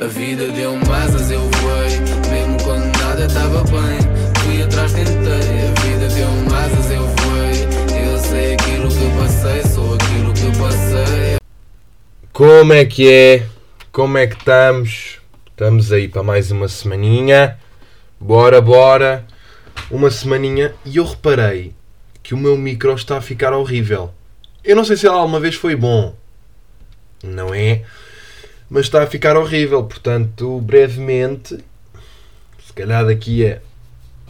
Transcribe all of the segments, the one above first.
A vida deu-me asas, eu voei. Mesmo quando nada estava bem, fui atrás, tentei. A vida deu-me asas, eu voei. Eu sei aquilo que passei, sou aquilo que passei. Como é que é? Como é que estamos? Estamos aí para mais uma semaninha. Bora, bora. Uma semaninha e eu reparei que o meu micro está a ficar horrível. Eu não sei se ele alguma vez foi bom. Não é? Mas está a ficar horrível. Portanto, brevemente, se calhar daqui a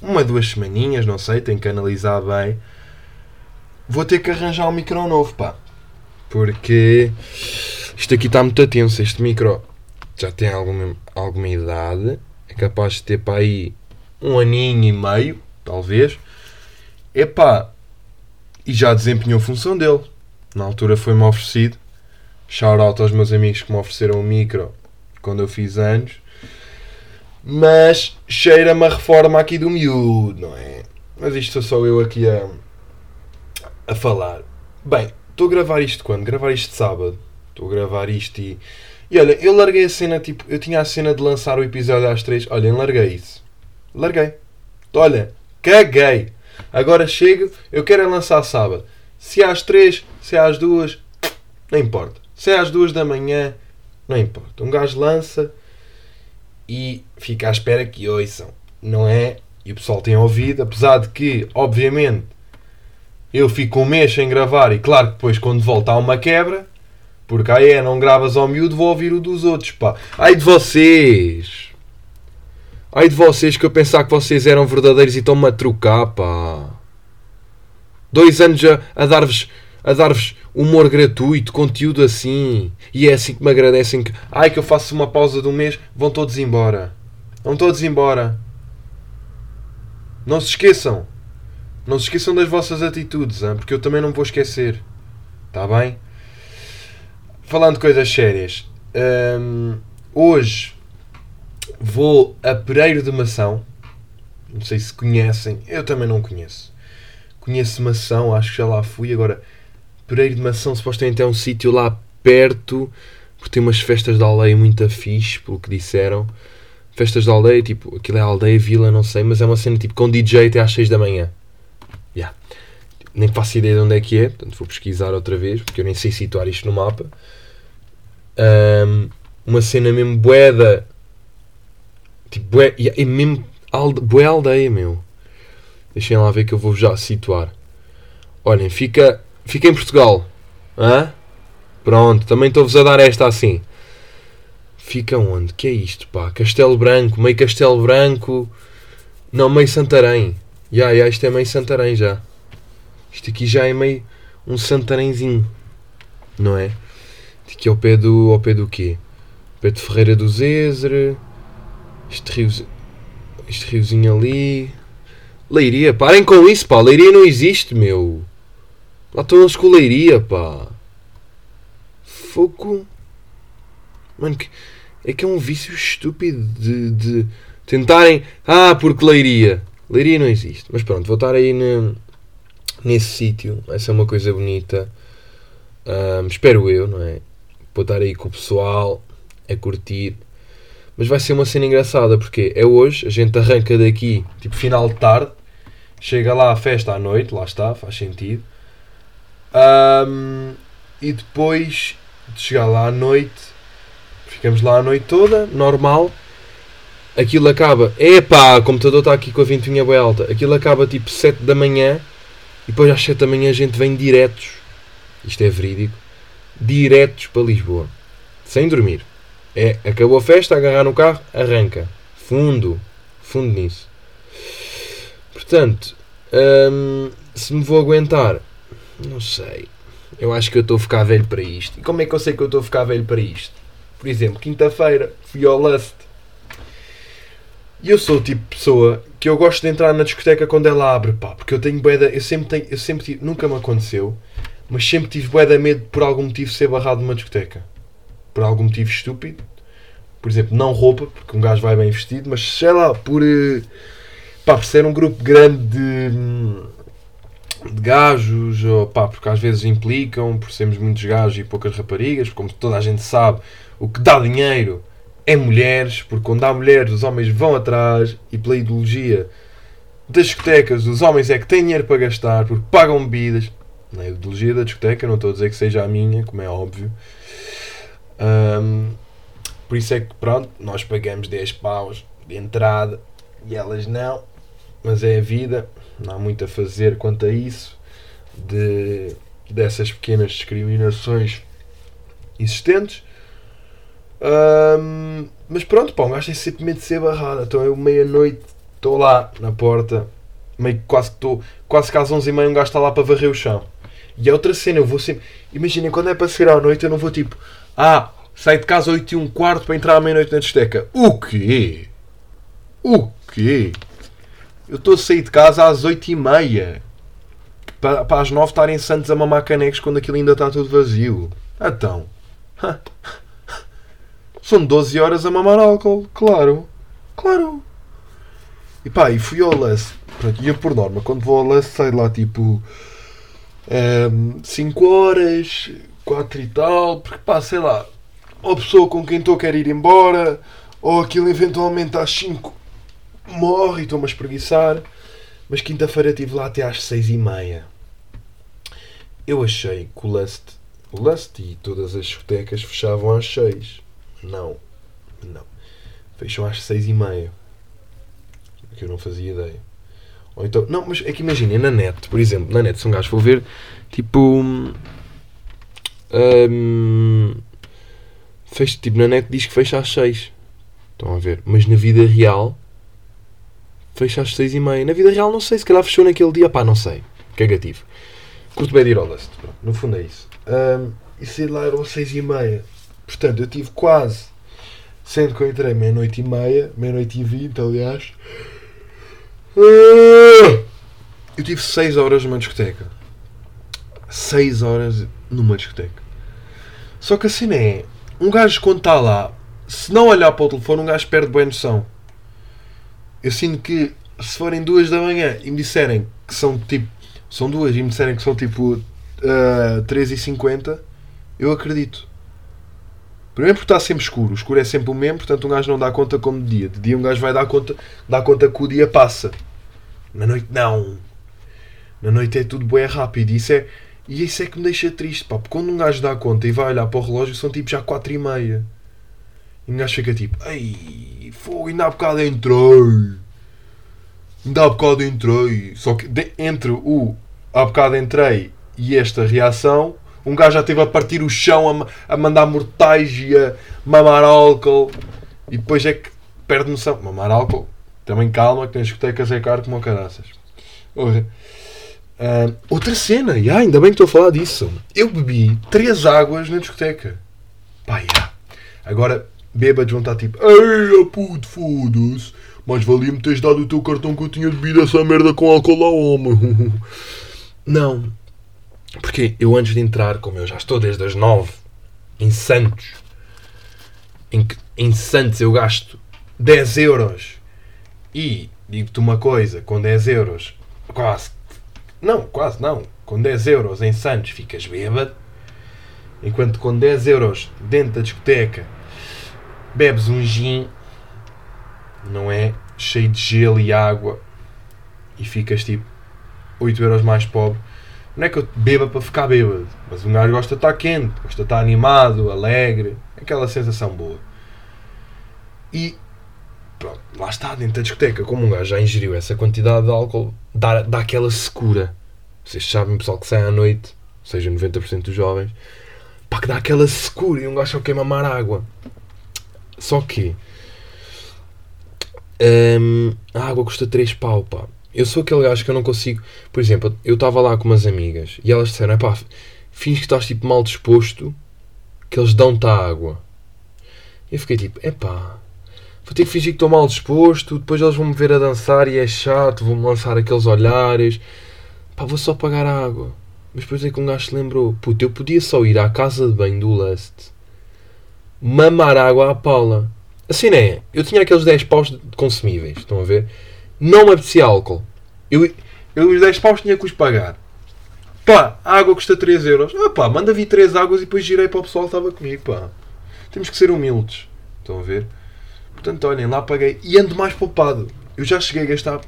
uma, duas semaninhas, não sei, tenho que analisar bem. Vou ter que arranjar um micro novo, pá. Porque isto aqui está muito tenso. Este micro já tem alguma, alguma idade. É capaz de ter para aí um aninho e meio, talvez. Epá, e já desempenhou a função dele. Na altura foi-me oferecido. Shout out aos meus amigos que me ofereceram o micro quando eu fiz anos. Mas cheira-me a reforma aqui do miúdo, não é? Mas isto sou só eu aqui a, a falar. Bem, estou a gravar isto quando? Gravar isto sábado. Estou a gravar isto e. E olha, eu larguei a cena, tipo, eu tinha a cena de lançar o episódio às 3. Olha, larguei isso. Larguei. Olha, caguei. Agora chego, eu quero é lançar sábado. Se é às 3, se é às 2, não importa. Se é às 2 da manhã, não importa. Um gajo lança e fica à espera que ouçam. Não é? E o pessoal tem ouvido, apesar de que, obviamente, eu fico um mês sem gravar e claro que depois quando volta há uma quebra. Porque aí é, não gravas ao miúdo, vou ouvir o dos outros, pá. Ai de vocês! Ai de vocês que eu pensava que vocês eram verdadeiros e estão-me a trocar, pá. Dois anos a, a dar-vos a dar-vos humor gratuito, conteúdo assim. E é assim que me agradecem que. Ai que eu faço uma pausa de um mês, vão todos embora. Vão todos embora. Não se esqueçam. Não se esqueçam das vossas atitudes, hein? porque eu também não vou esquecer. Está bem? Falando de coisas sérias. hum, hoje vou a Pereiro de Mação. Não sei se conhecem. Eu também não conheço. Conheço Mação, acho que já lá fui. Agora, Pereiro de Mação supostamente é um sítio lá perto. Porque tem umas festas de aldeia muito fixe, pelo que disseram. Festas de aldeia, tipo, aquilo é aldeia, vila, não sei. Mas é uma cena tipo com DJ até às 6 da manhã. Yeah. Nem faço ideia de onde é que é. Portanto, vou pesquisar outra vez. Porque eu nem sei situar isto no mapa. Hum, uma cena mesmo boeda Tipo, bué, é mesmo alde, bué aldeia, meu. Deixem lá ver que eu vou já situar. Olhem, fica, fica em Portugal. Hã? Pronto, também estou-vos a dar esta assim. Fica onde? Que é isto, pá? Castelo Branco, meio Castelo Branco. Não, meio Santarém. Já, já, isto é meio Santarém já. Isto aqui já é meio um Santarenzinho. Não é? Isto aqui é ao pé do, ao pé do quê? Pé de Ferreira do Zezre. Este, rio, este riozinho ali. Leiria, parem com isso, pá. Leiria não existe, meu. Lá estão eles com Leiria, pá. Fogo. Mano, que, é que é um vício estúpido de, de tentarem. Ah, porque Leiria. Leiria não existe. Mas pronto, vou estar aí ne, nesse sítio. Vai ser uma coisa bonita. Um, espero eu, não é? Vou estar aí com o pessoal a curtir. Mas vai ser uma cena engraçada porque é hoje, a gente arranca daqui, tipo final de tarde, chega lá à festa à noite, lá está, faz sentido. Um, e depois de chegar lá à noite, ficamos lá a noite toda, normal. Aquilo acaba, epá, o computador está aqui com a ventoinha bem alta. Aquilo acaba tipo 7 da manhã e depois às 7 da manhã a gente vem diretos, isto é verídico, diretos para Lisboa, sem dormir. É, acabou a festa, agarrar no carro, arranca. Fundo. Fundo nisso. Portanto, hum, se me vou aguentar, não sei. Eu acho que eu estou a ficar velho para isto. E como é que eu sei que eu estou a ficar velho para isto? Por exemplo, quinta-feira fui ao Lust. E eu sou o tipo de pessoa que eu gosto de entrar na discoteca quando ela abre, pá, porque eu tenho boeda, eu sempre tenho, eu sempre tive, nunca me aconteceu, mas sempre tive boeda medo por algum motivo ser barrado numa discoteca. Por algum motivo estúpido por exemplo, não roupa, porque um gajo vai bem vestido, mas sei lá, por, eh, pá, por ser um grupo grande de, de gajos, ou pá, porque às vezes implicam, por sermos muitos gajos e poucas raparigas, como toda a gente sabe, o que dá dinheiro é mulheres, porque quando há mulheres os homens vão atrás e pela ideologia das discotecas os homens é que têm dinheiro para gastar porque pagam bebidas. Na ideologia da discoteca, não estou a dizer que seja a minha, como é óbvio. Ahm, por isso é que pronto, nós pagamos 10 paus de entrada e elas não, mas é a vida, não há muito a fazer quanto a isso, de, dessas pequenas discriminações existentes. Ahm, mas pronto, pá, um gajo tem sempre medo de ser barrado. Então eu, meia-noite, estou lá na porta, meio quase que estou, quase que às 11h30 um gajo está lá para varrer o chão. E é outra cena, eu vou sempre. Imaginem, quando é para sair à noite, eu não vou tipo, ah, saio de casa 8 e um quarto para entrar à meia-noite na discoteca. O quê? O quê? Eu estou a sair de casa às 8 e meia para, para às 9 estarem santos a mamar canecos quando aquilo ainda está tudo vazio. Então. São 12 horas a mamar álcool, claro. Claro. E pá, e fui ao lance. Pronto, ia por norma. Quando vou ao lance, saio lá tipo. 5 horas, 4 e tal. Porque pá, sei lá. Ou a pessoa com quem estou quer ir embora. Ou aquilo eventualmente às 5 morre e estou-me a espreguiçar. Mas quinta-feira estive lá até às 6 e meia. Eu achei que o Lust, Lust e todas as discotecas fechavam às 6. Não. Não. Fecham às 6 e meia. Que eu não fazia ideia. Ou então, não, mas é que imaginem, na net, por exemplo, na net, se um gajo for ver, tipo. hum, fecha, tipo, na net diz que fecha às 6. Estão a ver? Mas na vida real, fecha às 6 e meia. Na vida real, não sei, se calhar fechou naquele dia, pá, não sei. Cagativo. Curto bem de ir ao. Pronto, No fundo é isso. Hum, e sei lá, eram 6 e meia. Portanto, eu tive quase. Sendo que eu entrei meia-noite e meia, meia-noite e vinte, aliás. Eu tive 6 horas numa discoteca. 6 horas numa discoteca. Só que a cena é. Um gajo quando está lá, se não olhar para o telefone, um gajo perde bem noção. Eu sinto que se forem duas da manhã e me disserem que são tipo. São duas e me disserem que são tipo uh, 3 e 50 eu acredito. Primeiro porque está sempre escuro. O escuro é sempre o mesmo, portanto um gajo não dá conta como de dia. De dia um gajo vai dar conta, dá conta que o dia passa. Na noite não. Na noite é tudo bem rápido. E isso é, e isso é que me deixa triste, pá. Porque quando um gajo dá conta e vai olhar para o relógio são tipo já 4 e meia. E um gajo fica tipo, ei, fogo, ainda há bocado entrei. Ainda há bocado entrei. Só que de- entre o há bocado entrei e esta reação, um gajo já esteve a partir o chão, a, a mandar mortais e a mamar álcool. E depois é que perde noção. Mamar álcool. Também calma, que tem discotecas é caro como caraças. Ah, outra cena, e ainda bem que estou a falar disso. Eu bebi três águas na discoteca. Pá, já. Agora, bêbados vão estar tipo, ei, puto, foda-se. Mas valia-me teres dado o teu cartão que eu tinha bebido essa merda com álcool lá, homem. Não. Porque eu antes de entrar, como eu já estou desde as nove em Santos, em, em Santos eu gasto 10 euros e digo-te uma coisa, com 10 euros, quase, não, quase não, com 10 euros em Santos ficas bêbado, enquanto com 10 euros dentro da discoteca bebes um gin, não é? Cheio de gelo e água e ficas tipo 8 euros mais pobre. Não é que eu beba para ficar bêbado, mas um gajo gosta de estar quente, gosta de estar animado, alegre, aquela sensação boa. E pronto, lá está, dentro da discoteca, como um gajo já ingeriu essa quantidade de álcool, dá, dá aquela secura. Vocês sabem, pessoal que sai à noite, ou seja, 90% dos jovens, pá, que dá aquela secura e um gajo só quer mamar água. Só que hum, a água custa 3 pau, pá. Eu sou aquele gajo que eu não consigo. Por exemplo, eu estava lá com umas amigas e elas disseram: pá, fins que estás tipo mal disposto, que eles dão-te a água. Eu fiquei tipo: epá, vou ter que fingir que estou mal disposto, depois eles vão me ver a dançar e é chato, vão-me lançar aqueles olhares. Pá, vou só pagar a água. Mas depois é que um gajo se lembrou: puto, eu podia só ir à casa de banho do Lust, mamar água à Paula. Assim não é? Eu tinha aqueles 10 paus de consumíveis, estão a ver? Não me apetecia álcool. Eu, eu os 10 paus tinha que os pagar. Pá, a água custa 3 euros. Ah, pá, manda vir 3 águas e depois girei para o pessoal que estava comigo, pá. Temos que ser humildes. Estão a ver? Portanto, olhem, lá paguei e ando mais poupado. Eu já cheguei a gastar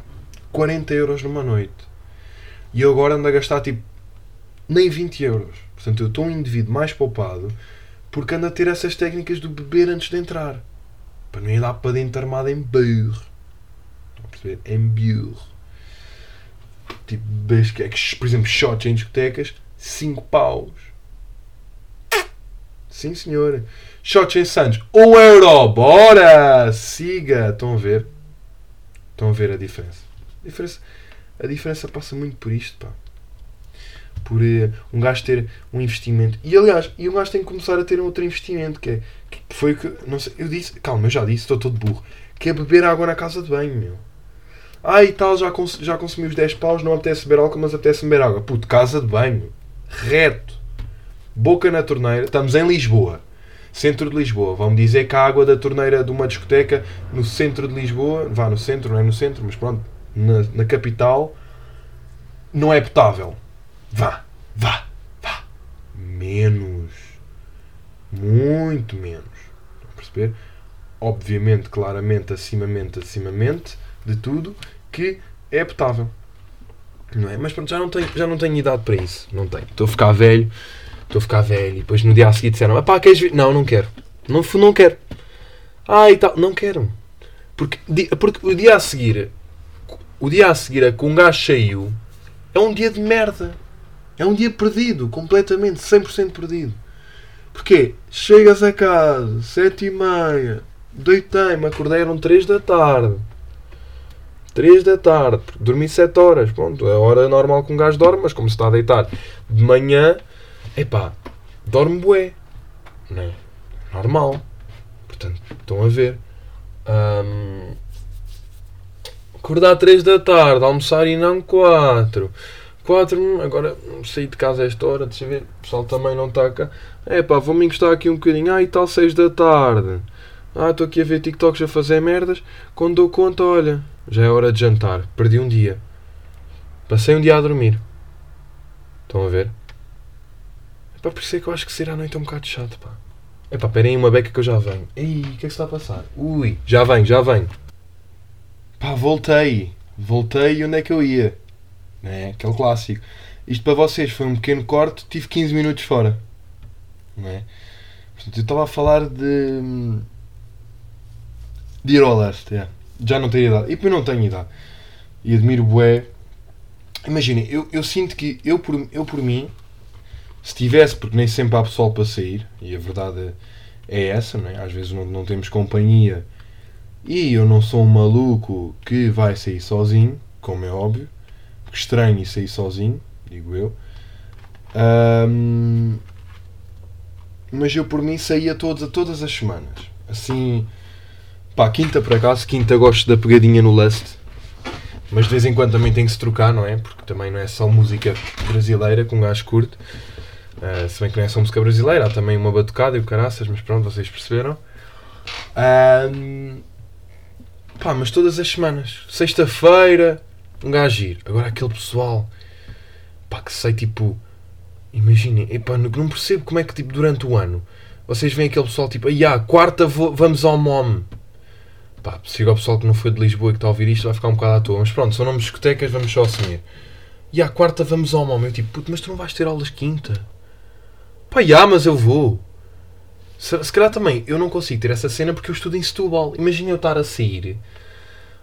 40 euros numa noite. E eu agora ando a gastar tipo nem 20 euros. Portanto, eu estou um indivíduo mais poupado porque ando a ter essas técnicas do beber antes de entrar. Para não ir lá para dentro armado em burro. Estão a perceber? Em burro. Tipo, besqueques, por exemplo, shots em discotecas, 5 paus. Sim, senhor. Shots em Santos, 1 um euro. Bora! Siga! Estão a ver? Estão a ver a diferença? A diferença, a diferença passa muito por isto, pá. Por uh, um gajo ter um investimento. E aliás, e um gajo tem que começar a ter um outro investimento, que é. Que foi que. Não sei, eu disse. Calma, eu já disse, estou todo burro. Que é beber água na casa de banho, meu. Ah, e tal, já, cons já consumi os 10 paus, não apetece beber álcool, mas apetece beber água. Puto, casa de banho. Reto. Boca na torneira. Estamos em Lisboa. Centro de Lisboa. Vão dizer que a água da torneira de uma discoteca no centro de Lisboa, vá no centro, não é no centro, mas pronto, na, na capital, não é potável. Vá, vá, vá. Menos. Muito menos. Estão a perceber? Obviamente, claramente, acimamente, acimamente de tudo, que é potável. Não é? Mas pronto, já não, tenho, já não tenho idade para isso. Não tenho. Estou a ficar velho. Estou a ficar velho. E depois no dia a seguir disseram: pá, queres vir? Não, não quero. Não, não quero. Ah, e tal. Não quero. Porque, porque o dia a seguir, o dia a seguir a que um gajo saiu, é um dia de merda. É um dia perdido, completamente, 100% perdido. Porquê? Chegas a casa, sete e meia, deitei-me, acordei, eram 3 da tarde. 3 da tarde, dormi 7 horas, pronto, é a hora normal que um gajo dorme, mas como se está a deitar de manhã, epá, dorme bué, não é? Normal. Portanto, estão a ver. Um, acordar 3 da tarde, almoçar e não 4. 4, agora saí de casa a esta hora, deixa ver, o pessoal também não está cá. É pá, vou-me encostar aqui um bocadinho. Ah, e tal 6 da tarde. Ah, estou aqui a ver TikToks a fazer merdas. Quando dou conta, olha, já é hora de jantar. Perdi um dia. Passei um dia a dormir. Estão a ver? É pá, por isso é que eu acho que ser à noite é um bocado chato, pá. É pá, esperem uma beca que eu já venho. Ei, o que é que está a passar? Ui, já venho, já venho. Pá, voltei. Voltei e onde é que eu ia? Né? Aquele clássico. Isto para vocês foi um pequeno corte, tive 15 minutos fora. Não é? Portanto, eu estava a falar de. de ir ao leste, yeah. já não tenho idade. E depois não tenho idade. E admiro bué. Imaginem, eu, eu sinto que eu por, eu por mim, se tivesse, porque nem sempre há pessoal para sair, e a verdade é essa, não é? às vezes não, não temos companhia e eu não sou um maluco que vai sair sozinho, como é óbvio, estranho sair sozinho, digo eu. Um, mas eu por mim saía todos, a todas as semanas. Assim, pá, quinta por acaso, quinta gosto da pegadinha no Lust. Mas de vez em quando também tem que se trocar, não é? Porque também não é só música brasileira com gajo curto. Uh, se bem que não é só música brasileira, há também uma batucada e o caraças, mas pronto, vocês perceberam. Um, pá, mas todas as semanas. Sexta-feira, um gajo ir. Agora aquele pessoal, pá, que sei tipo Imaginem, epá, não percebo como é que tipo, durante o ano vocês veem aquele pessoal tipo, ah, quarta vamos ao MOM. Pá, chega o pessoal que não foi de Lisboa e que está a ouvir isto, vai ficar um bocado à toa. Mas pronto, são nomes de discotecas, vamos só assumir. E à quarta vamos ao MOM. Eu tipo, puto, mas tu não vais ter aulas quinta? Pá, já, mas eu vou. Se, se calhar também eu não consigo ter essa cena porque eu estudo em Setúbal. Imagina eu estar a sair.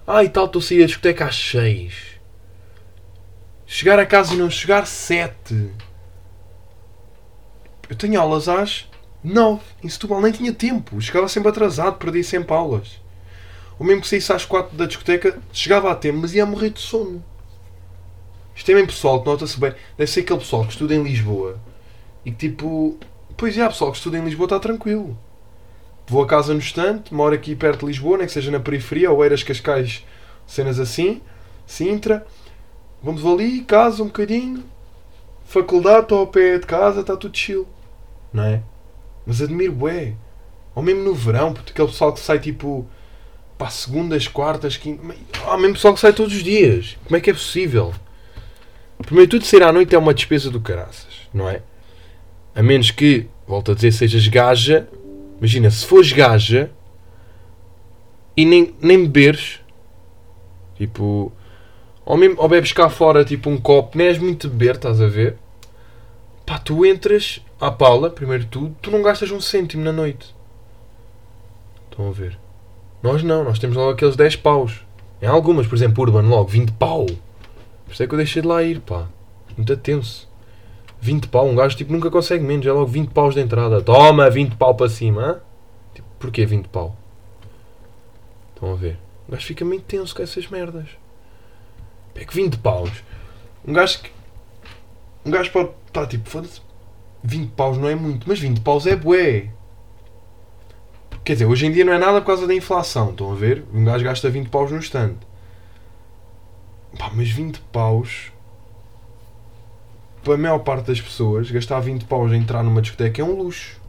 Ah, e tal, estou a sair da discoteca às seis. Chegar a casa e não chegar sete. Eu tenho aulas às 9 em Setúbal, nem tinha tempo. Chegava sempre atrasado, perdia sempre aulas. Ou mesmo que saísse às 4 da discoteca, chegava a tempo, mas ia morrer de sono. Isto é bem pessoal que nota-se bem. Deve ser aquele pessoal que estuda em Lisboa e que tipo. Pois é, pessoal que estuda em Lisboa está tranquilo. Vou a casa no estante, moro aqui perto de Lisboa, nem que seja na periferia, ou Eiras Cascais, cenas assim, Sintra. Vamos ali, casa um bocadinho, faculdade, estou ao pé de casa, está tudo chill não é? Mas admiro bué. Ou mesmo no verão, porque aquele pessoal que sai tipo para segundas, quartas, quintas. Há mesmo pessoal que sai todos os dias. Como é que é possível? Primeiro tudo, sair à noite é uma despesa do caraças, não é? A menos que, volto a dizer, sejas gaja. Imagina, se fores gaja, e nem, nem beberes, tipo, ou, mesmo, ou bebes cá fora tipo um copo, nem és muito beber, estás a ver? Pá, tu entras à Paula, primeiro tudo, tu não gastas um cêntimo na noite. Estão a ver? Nós não, nós temos logo aqueles 10 paus. Em algumas, por exemplo, Urban, logo 20 pau. Por isso é que eu deixei de lá ir, pá. Muito tenso. 20 pau, um gajo tipo nunca consegue menos, é logo 20 paus de entrada. Toma, 20 pau para cima, hã? Tipo, porquê 20 pau? Estão a ver? O gajo fica meio tenso com essas merdas. É que 20 paus. Um gajo que. Um gajo pode estar tá, tipo, foda-se. 20 paus não é muito, mas 20 paus é bué. Quer dizer, hoje em dia não é nada por causa da inflação, estão a ver? Um gajo gasta 20 paus no stand. Pá, mas 20 paus. Para a maior parte das pessoas, gastar 20 paus a entrar numa discoteca é um luxo.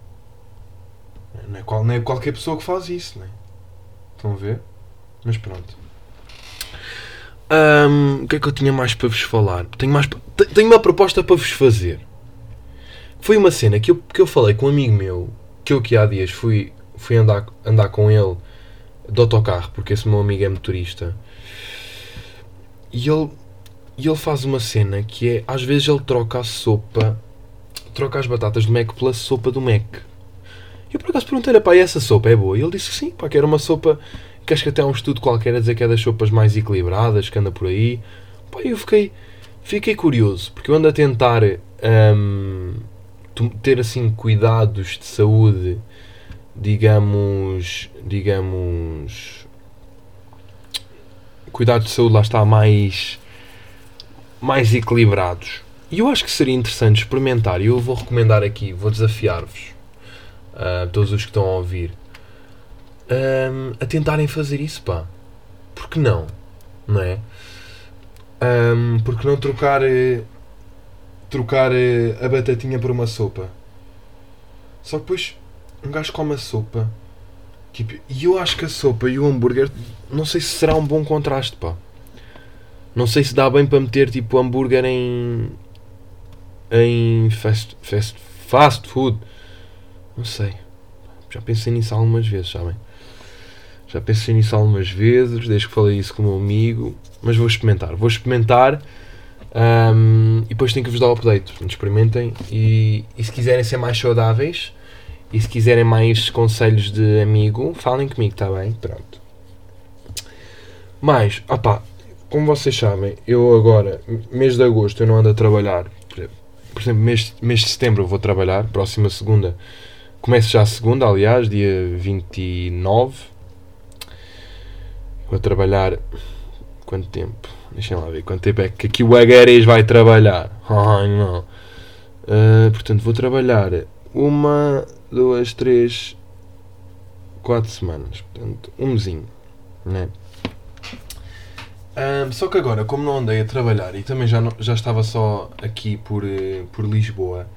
Não é, qual, não é qualquer pessoa que faz isso, não é? Estão a ver? Mas pronto. Um, o que é que eu tinha mais para vos falar? Tenho, mais, tenho uma proposta para vos fazer. Foi uma cena que eu, que eu falei com um amigo meu, que eu que há dias fui fui andar, andar com ele de autocarro, porque esse meu amigo é motorista. E ele, e ele faz uma cena que é, às vezes ele troca a sopa, troca as batatas do Mac pela sopa do Mac. E eu por acaso perguntei-lhe, pá, e essa sopa é boa? E ele disse que sim, pá, que era uma sopa, que acho que até há um estudo qualquer a dizer que é das sopas mais equilibradas, que anda por aí. Pá, eu fiquei, fiquei curioso, porque eu ando a tentar hum, ter assim cuidados de saúde digamos, digamos, cuidados de saúde lá está mais, mais equilibrados. E eu acho que seria interessante experimentar, e eu vou recomendar aqui, vou desafiar-vos, uh, todos os que estão a ouvir, um, a tentarem fazer isso, pá. Porque não? Não é? Um, porque não trocar, eh, trocar eh, a batatinha por uma sopa? Só que depois um gajo come a sopa. Tipo, e eu acho que a sopa e o hambúrguer, não sei se será um bom contraste, pá. Não sei se dá bem para meter tipo hambúrguer em. em fast, fast, fast food. Não sei. Já pensei nisso algumas vezes, sabem? Já pensei nisso algumas vezes, desde que falei isso com o meu amigo. Mas vou experimentar. Vou experimentar um, e depois tenho que vos dar o update. Experimentem e, e se quiserem ser mais saudáveis e se quiserem mais conselhos de amigo, falem comigo, está bem? Pronto. Mas, opá, como vocês sabem, eu agora, mês de agosto, eu não ando a trabalhar. Por exemplo, mês, mês de setembro eu vou trabalhar, próxima segunda. Começo já a segunda, aliás, dia 29. Vou trabalhar. Quanto tempo? Deixem lá ver quanto tempo é que aqui o Agueres vai trabalhar. Ai não. Uh, portanto, vou trabalhar uma, duas, três, quatro semanas. Portanto, um mesinho. Né? Um, só que agora, como não andei a trabalhar e também já, não, já estava só aqui por, eh, por Lisboa,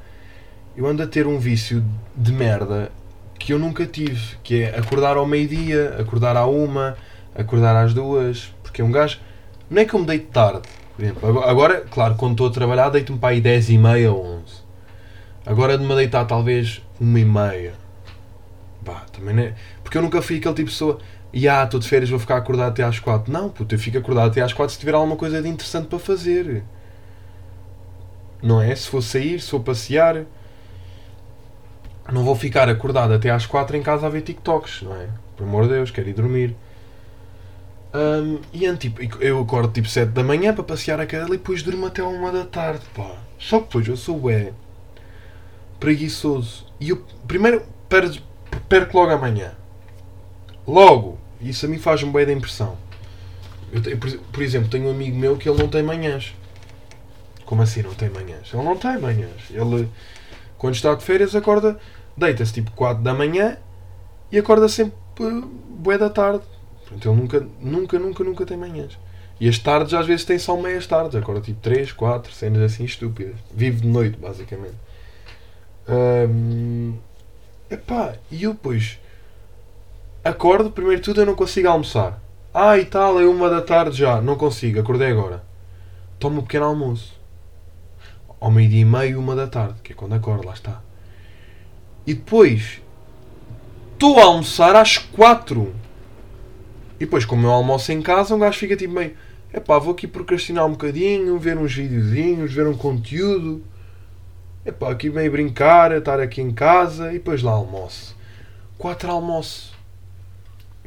eu ando a ter um vício de merda que eu nunca tive, que é acordar ao meio-dia, acordar à uma, acordar às duas, porque um gajo, não é que eu me deito tarde, por exemplo, agora, claro, quando estou a trabalhar, deito-me para aí 10 e meia ou 11. Agora de me deitar talvez uma e meia. Bah, também não é. Porque eu nunca fui aquele tipo de pessoa. E ah, estou de férias, vou ficar acordado até às quatro. Não, puto, eu fico acordado até às quatro se tiver alguma coisa de interessante para fazer. Não é? Se for sair, se for passear. Não vou ficar acordado até às quatro em casa a ver TikToks, não é? Por amor de Deus, quero ir dormir. Um, e é, tipo, eu acordo tipo 7 da manhã para passear a cadela e depois durmo até uma da tarde, pá. Só que depois eu sou ué preguiçoso. E eu primeiro perco logo amanhã. Logo. Isso a mim faz-me bem da impressão. Eu por, exemplo, tenho um amigo meu que ele não tem manhãs. Como assim não tem manhãs? Ele não tem manhãs. Ele, quando está de férias, acorda, deita-se tipo 4 da manhã e acorda sempre bué da tarde. Portanto, ele nunca, nunca, nunca, nunca tem manhãs. E as tardes às vezes tem só meias tardes. Acorda tipo 3, 4, cenas assim estúpidas. Vive de noite, basicamente. Um, epá, e eu depois acordo, primeiro tudo eu não consigo almoçar. Ah, e tal, é uma da tarde já, não consigo, acordei agora. Tomo um pequeno almoço. Ao meio-dia e meio, uma da tarde, que é quando acordo, lá está. E depois estou a almoçar às quatro. E depois, como eu almoço em casa, um gajo fica tipo meio. Epá, vou aqui procrastinar um bocadinho, ver uns videozinhos, ver um conteúdo. Epá, aqui meio brincar, estar aqui em casa e depois lá almoço. Quatro almoço.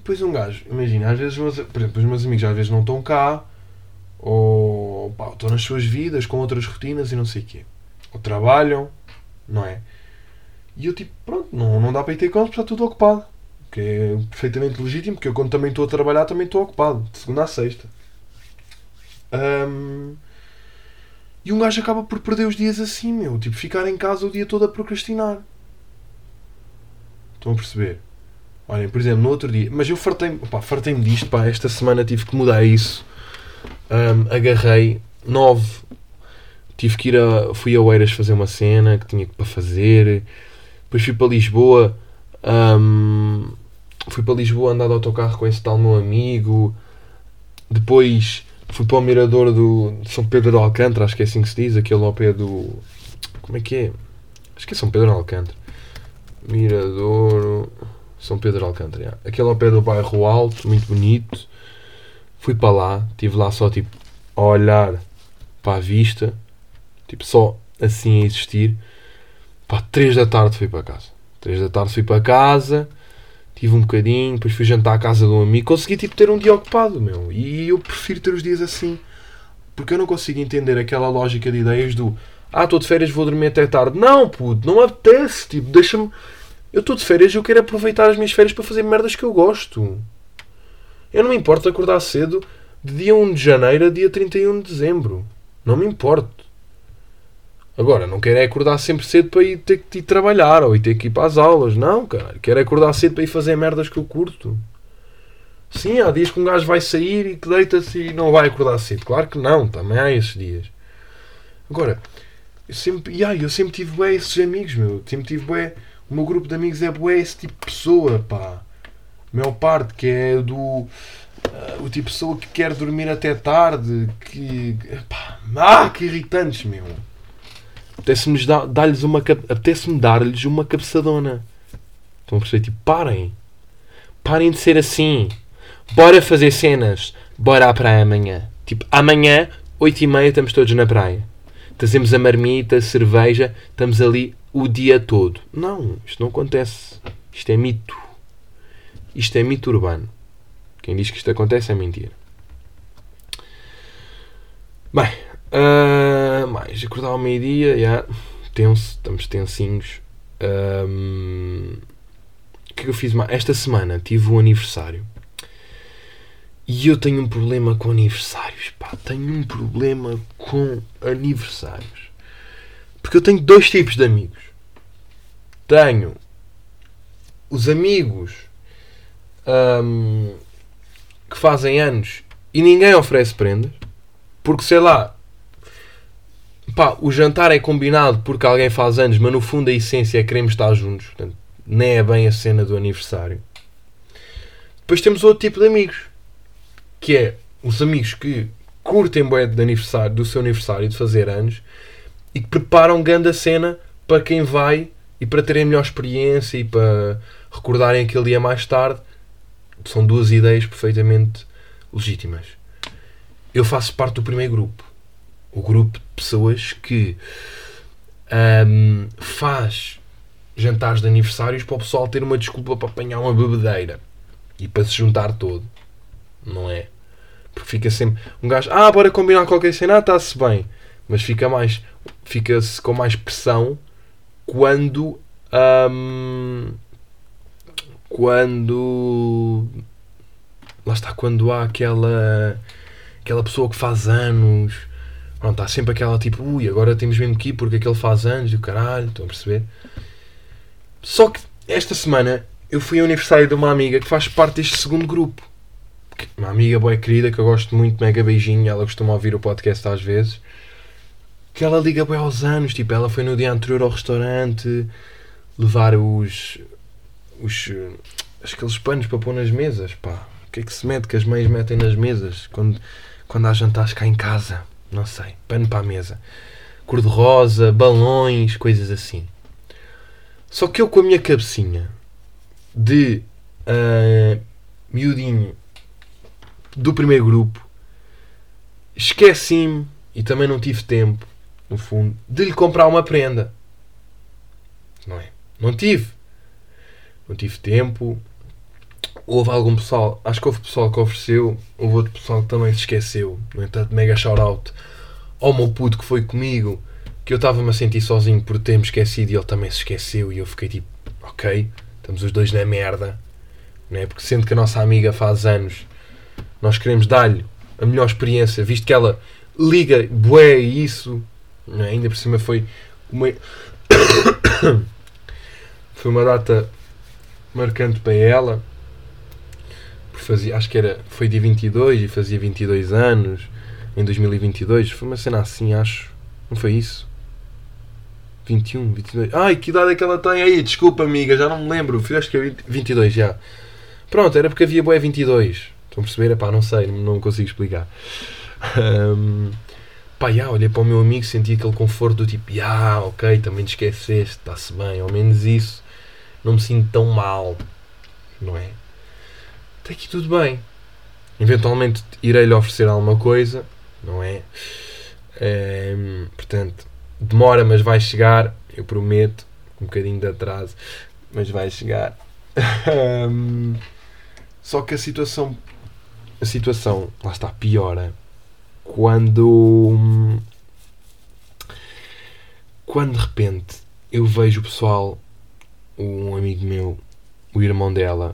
Depois um gajo, imagina, às vezes, por exemplo, os meus amigos às vezes não estão cá, ou pá, estão nas suas vidas com outras rotinas e não sei o quê. Ou trabalham, não é? E eu tipo, pronto, não, não dá para ir ter com porque está tudo ocupado. Que é perfeitamente legítimo, porque eu quando também estou a trabalhar também estou ocupado, de segunda a sexta. Hum, e um gajo acaba por perder os dias assim, meu. Tipo, ficar em casa o dia todo a procrastinar. Estão a perceber? Olhem, por exemplo, no outro dia. Mas eu fartei-me fartei disto, pá. Esta semana tive que mudar isso. Um, agarrei nove. Tive que ir a. Fui a Oeiras fazer uma cena que tinha para fazer. Depois fui para Lisboa. Um, fui para Lisboa andar de autocarro com esse tal meu amigo. Depois fui para o mirador do São Pedro de Alcântara, acho que é assim que se diz, aquele ao pé do. Como é que é? Acho que é São Pedro de Alcântara. Mirador. São Pedro de Alcântara, yeah. aquele ao pé do bairro Alto, muito bonito. Fui para lá, estive lá só tipo a olhar para a vista, tipo só assim a existir. Pá, 3 da tarde fui para casa. 3 da tarde fui para casa tive um bocadinho, depois fui jantar à casa de um amigo, consegui tipo ter um dia ocupado, meu. E eu prefiro ter os dias assim. Porque eu não consigo entender aquela lógica de ideias do ah, estou de férias, vou dormir até tarde. Não, puto, não apetece, tipo, deixa-me. Eu estou de férias e eu quero aproveitar as minhas férias para fazer merdas que eu gosto. Eu não me importo acordar cedo de dia 1 de janeiro a dia 31 de dezembro. Não me importo. Agora, não quero é acordar sempre cedo para ir ter que ir trabalhar ou ir ter que ir para as aulas. Não, cara. Quero é acordar cedo para ir fazer merdas que eu curto. Sim, há dias que um gajo vai sair e que deita-se e não vai acordar cedo. Claro que não, também há esses dias. Agora, eu sempre, yeah, eu sempre tive bué esses amigos, meu. Sempre tive bué. O meu grupo de amigos é bué esse tipo de pessoa, pá. A maior parte que é do. Uh, o tipo de pessoa que quer dormir até tarde. Que. Pá, ah, que irritantes, meu. Apetece-me dar-lhes uma, dar-lhes uma cabeçadona. Estão a perceber? Tipo, parem. Parem de ser assim. Bora fazer cenas. Bora à praia amanhã. Tipo, amanhã, 8 e meia, estamos todos na praia. Trazemos a marmita, a cerveja, estamos ali o dia todo. Não, isto não acontece. Isto é mito. Isto é mito urbano. Quem diz que isto acontece é mentira. Bem, Uh, mais, acordar ao meio-dia, yeah, tenso, estamos tensinhos. Um, o que é que eu fiz mais? Esta semana tive um aniversário. E eu tenho um problema com aniversários, pá. Tenho um problema com aniversários. Porque eu tenho dois tipos de amigos. Tenho os amigos um, que fazem anos e ninguém oferece prendas. Porque sei lá, pá, o jantar é combinado porque alguém faz anos, mas no fundo a essência é queremos estar juntos. Portanto, nem é bem a cena do aniversário. Depois temos outro tipo de amigos, que é os amigos que curtem bem de aniversário, do seu aniversário, de fazer anos, e que preparam grande a cena para quem vai e para terem melhor experiência e para recordarem aquele dia mais tarde. São duas ideias perfeitamente legítimas. Eu faço parte do primeiro grupo o grupo de pessoas que um, faz jantares de aniversários para o pessoal ter uma desculpa para apanhar uma bebedeira e para se juntar todo, não é? Porque fica sempre um gajo, ah, bora combinar qualquer cena, ah, está-se bem, mas fica mais, fica-se com mais pressão quando um, quando lá está, quando há aquela aquela pessoa que faz anos Pronto, há sempre aquela tipo, ui, agora temos mesmo que ir porque aquele faz anos e o caralho, estão a perceber? Só que esta semana eu fui ao aniversário de uma amiga que faz parte deste segundo grupo. Uma amiga boa querida que eu gosto muito, mega beijinho, ela costuma ouvir o podcast às vezes. Que ela liga bem aos anos, tipo, ela foi no dia anterior ao restaurante levar os. os. aqueles panos para pôr nas mesas, pá. O que é que se mete que as mães metem nas mesas quando, quando há jantares cá em casa? não sei, pano para a mesa, cor-de-rosa, balões, coisas assim. Só que eu com a minha cabecinha de uh, miudinho do primeiro grupo. Esqueci-me e também não tive tempo, no fundo, de lhe comprar uma prenda. Não é? Não tive. Não tive tempo. Houve algum pessoal, acho que houve pessoal que ofereceu, houve outro pessoal que também se esqueceu. No entanto, mega shout-out ao meu puto que foi comigo, que eu estava-me a sentir sozinho por ter-me esquecido e ele também se esqueceu e eu fiquei tipo, ok, estamos os dois na merda. Não é? Porque sendo que a nossa amiga faz anos, nós queremos dar-lhe a melhor experiência, visto que ela liga bué isso, é? ainda por cima foi uma... foi uma data marcante para ela. Fazia, acho que era, foi dia 22 e fazia 22 anos em 2022. Foi uma cena assim, acho. Não foi isso? 21, 22. Ai, que idade é que ela tem aí? Desculpa, amiga, já não me lembro. Acho que é 22 já. Pronto, era porque havia boé 22. Estão a perceber? Epá, não sei, não consigo explicar. Um, pá, já, olhei para o meu amigo, senti aquele conforto do tipo, já, ok, também te esqueceste, está-se bem, ao menos isso. Não me sinto tão mal, não é? Está aqui tudo bem. Eventualmente irei-lhe oferecer alguma coisa, não é? Um, portanto, demora, mas vai chegar, eu prometo, um bocadinho de atraso, mas vai chegar. um, só que a situação, a situação, lá está, piora quando, quando de repente eu vejo o pessoal, um amigo meu, o irmão dela,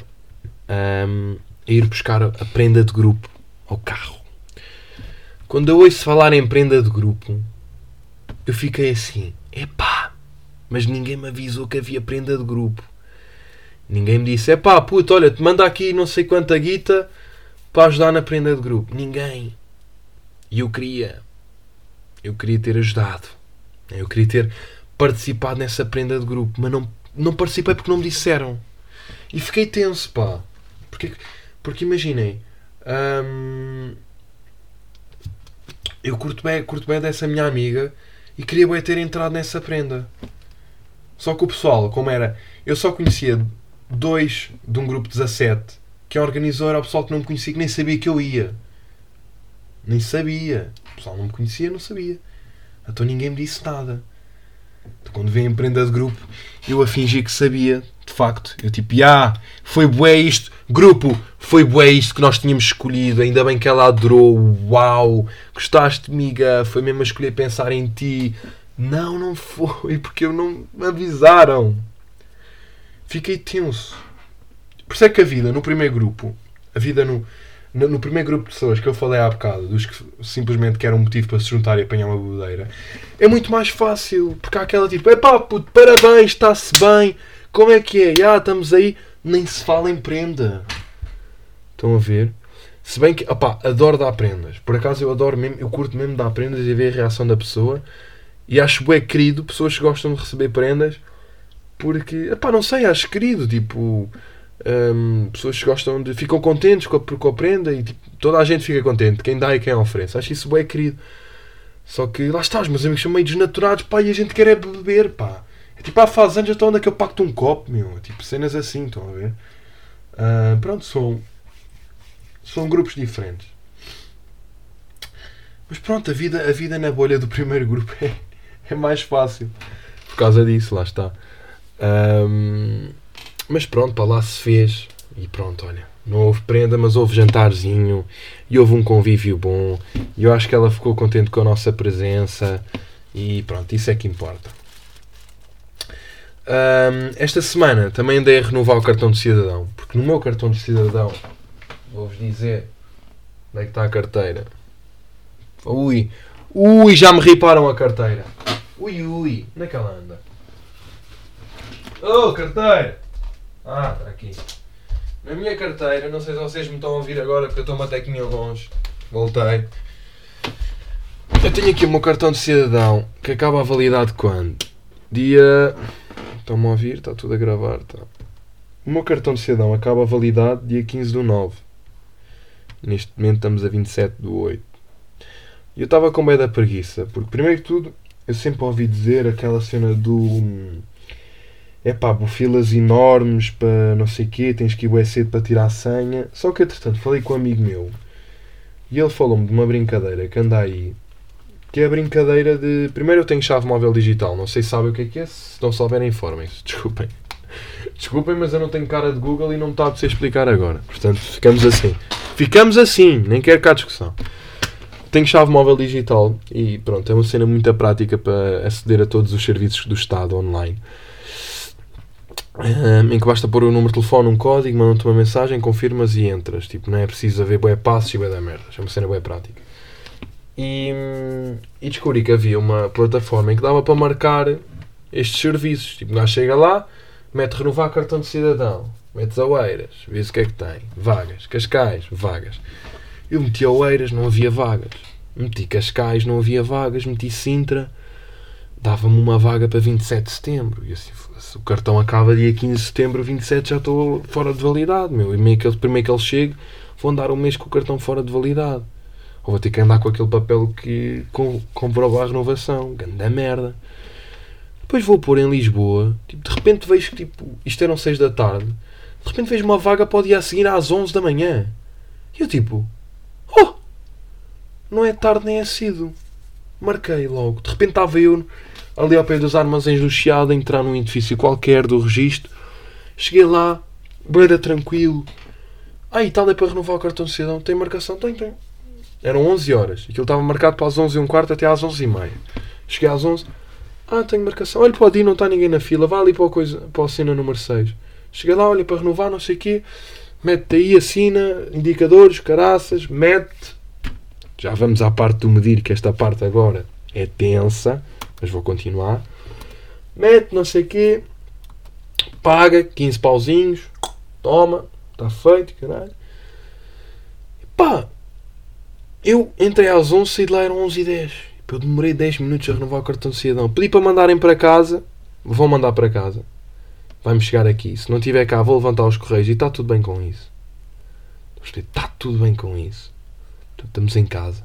um, a ir buscar a prenda de grupo ao carro. Quando eu ouço falar em prenda de grupo, eu fiquei assim: epá, mas ninguém me avisou que havia prenda de grupo. Ninguém me disse: epá, puto, olha, te manda aqui não sei quanta guita para ajudar na prenda de grupo. Ninguém. E eu queria. Eu queria ter ajudado. Eu queria ter participado nessa prenda de grupo, mas não, não participei porque não me disseram. E fiquei tenso, pá. Porque, porque imaginem, hum, eu curto bem, curto bem dessa minha amiga e queria bem ter entrado nessa prenda. Só que o pessoal, como era, eu só conhecia dois de um grupo de 17 que organizou era o pessoal que não me conhecia, que nem sabia que eu ia. Nem sabia. O pessoal não me conhecia, não sabia. Então ninguém me disse nada. Então, quando vem em prenda de grupo, eu a fingir que sabia, de facto. Eu tipo, ah, foi bué isto, grupo, foi bué isto que nós tínhamos escolhido, ainda bem que ela adorou, uau, gostaste, miga, foi mesmo a escolher pensar em ti. Não, não foi, porque eu não me avisaram. Fiquei tenso. Por isso é que a vida no primeiro grupo, a vida no, no, no, primeiro grupo de pessoas que eu falei há bocado, dos que simplesmente querem um motivo para se juntar e apanhar uma bodeira, é muito mais fácil, porque há aquela tipo, epá, puto, parabéns, está-se bem, como é que é? Já, estamos aí, nem se fala em prenda. Estão a ver? Se bem que, opá, adoro dar prendas. Por acaso eu adoro mesmo, eu curto mesmo dar prendas e ver a reação da pessoa. E acho bem querido pessoas que gostam de receber prendas. Porque, opá, não sei, acho querido. Tipo, hum, pessoas que gostam de. ficam contentes com a, com a prenda e tipo, toda a gente fica contente. Quem dá e quem oferece. Acho isso bem querido. Só que lá está, os meus amigos são meio desnaturados, pá, e a gente quer é beber, pá. É tipo, há faz anos então onde é que eu pacto um copo, meu? É tipo, cenas assim, estão a ver? Uh, pronto, são, são grupos diferentes. Mas pronto, a vida, a vida na bolha do primeiro grupo é, é mais fácil. Por causa disso, lá está. Um, mas pronto, para lá se fez. E pronto, olha. Não houve prenda, mas houve jantarzinho. E houve um convívio bom. E eu acho que ela ficou contente com a nossa presença. E pronto, isso é que importa. Um, esta semana também andei a renovar o cartão de cidadão, porque no meu cartão de cidadão, vou-vos dizer onde é que está a carteira. Ui, ui, já me riparam a carteira. Ui, ui, onde é que ela anda? Oh, carteira! Ah, está aqui. Na minha carteira, não sei se vocês me estão a ouvir agora porque eu estou uma tequinha longe. Voltei. Eu tenho aqui o meu cartão de cidadão que acaba a validade quando? Dia Estão-me a ouvir? Está tudo a gravar. Tá. O meu cartão de cidadão acaba a validade dia 15 do 9. Neste momento estamos a 27 do 8. E eu estava com medo da preguiça, porque primeiro que tudo, eu sempre ouvi dizer aquela cena do. É pá, filas enormes para não sei o quê, tens que ir bem cedo para tirar a senha. Só que entretanto falei com um amigo meu E ele falou-me de uma brincadeira que anda aí, que é a brincadeira de. Primeiro eu tenho chave móvel digital, não sei se sabem o que é que é, se não souberem, informem-se. Desculpem. Desculpem, mas eu não tenho cara de Google e não me está a precisar explicar agora. Portanto, ficamos assim. Ficamos assim, nem quero cá discussão. Tenho chave móvel digital e pronto, é uma cena muito prática para aceder a todos os serviços do Estado online. Um, em que basta pôr o número de telefone, um código, mandam-te uma mensagem, confirmas e entras. Tipo, não é preciso haver bué passos e bué da merda. É uma cena bué prática. E, e descobri que havia uma plataforma em que dava para marcar estes serviços. Tipo, gajo chega lá, mete renovar cartão de cidadão, mete Oeiras, vê o que é que tem. Vagas. Cascais, vagas. Eu meti Oeiras, não havia vagas. Meti Cascais, não havia vagas. Meti Sintra, dava-me uma vaga para 27 de setembro. E assim, se o cartão acaba dia 15 de setembro, 27 já estou fora de validade, meu. E meio que, primeiro que ele chegue, vou andar um mês com o cartão fora de validade. Ou vou ter que andar com aquele papel que com, comprova a renovação. Ganda merda. Depois vou pôr em Lisboa. Tipo, de repente vejo que tipo, isto eram 6 da tarde. De repente vejo uma vaga para o dia a seguir às 11 da manhã. E eu tipo, oh! Não é tarde nem é cedo. Marquei logo. De repente estava eu ali ao pé dos armazéns do Chiado entrar num edifício qualquer do registro. Cheguei lá, beira tranquilo. Ah, e tal é para renovar o cartão de cidadão. Tem marcação? Tem, tem. Eram 11 horas. Aquilo estava marcado para as 11 e um quarto até às 11 e meia. Cheguei às 11. Ah, tenho marcação. Olha, pode ir, não está ninguém na fila. Vá ali para a, coisa, para a cena número 6. Cheguei lá, olha, para renovar, não sei o quê. Mete aí, assina, indicadores, caraças, mete. Já vamos à parte do medir, que esta parte agora é tensa, mas vou continuar. Mete, não sei o quê. Paga, 15 pauzinhos. Toma, está feito, caralho. Pá, eu entrei às 11, saí de lá, eram 11 e 10. Eu demorei 10 minutos a renovar o cartão de cidadão. Pedi para mandarem para casa. Vão mandar para casa. Vai-me chegar aqui. Se não estiver cá, vou levantar os correios. E está tudo bem com isso. Está tudo bem com isso. Estamos em casa.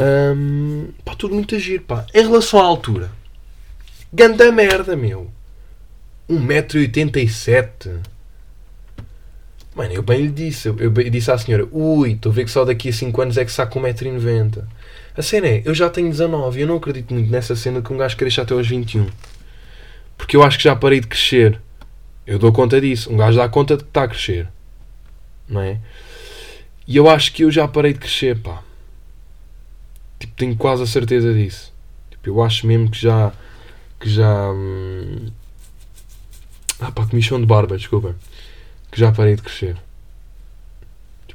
Hum, pá, tudo muito agir, pá. Em relação à altura. Ganda merda, meu. 1,87m. Mano, eu bem lhe disse. Eu, eu disse à senhora: Ui, estou a ver que só daqui a 5 anos é que saco 1,90m. A cena é: eu já tenho 19 e eu não acredito muito nessa cena que um gajo cresça até aos 21. Porque eu acho que já parei de crescer. Eu dou conta disso. Um gajo dá conta de que está a crescer. Não é? E eu acho que eu já parei de crescer, pá. Tipo, tenho quase a certeza disso. Tipo, eu acho mesmo que já. Que já. Hum... Ah, pá, comichão de barba, desculpa que já parei de crescer.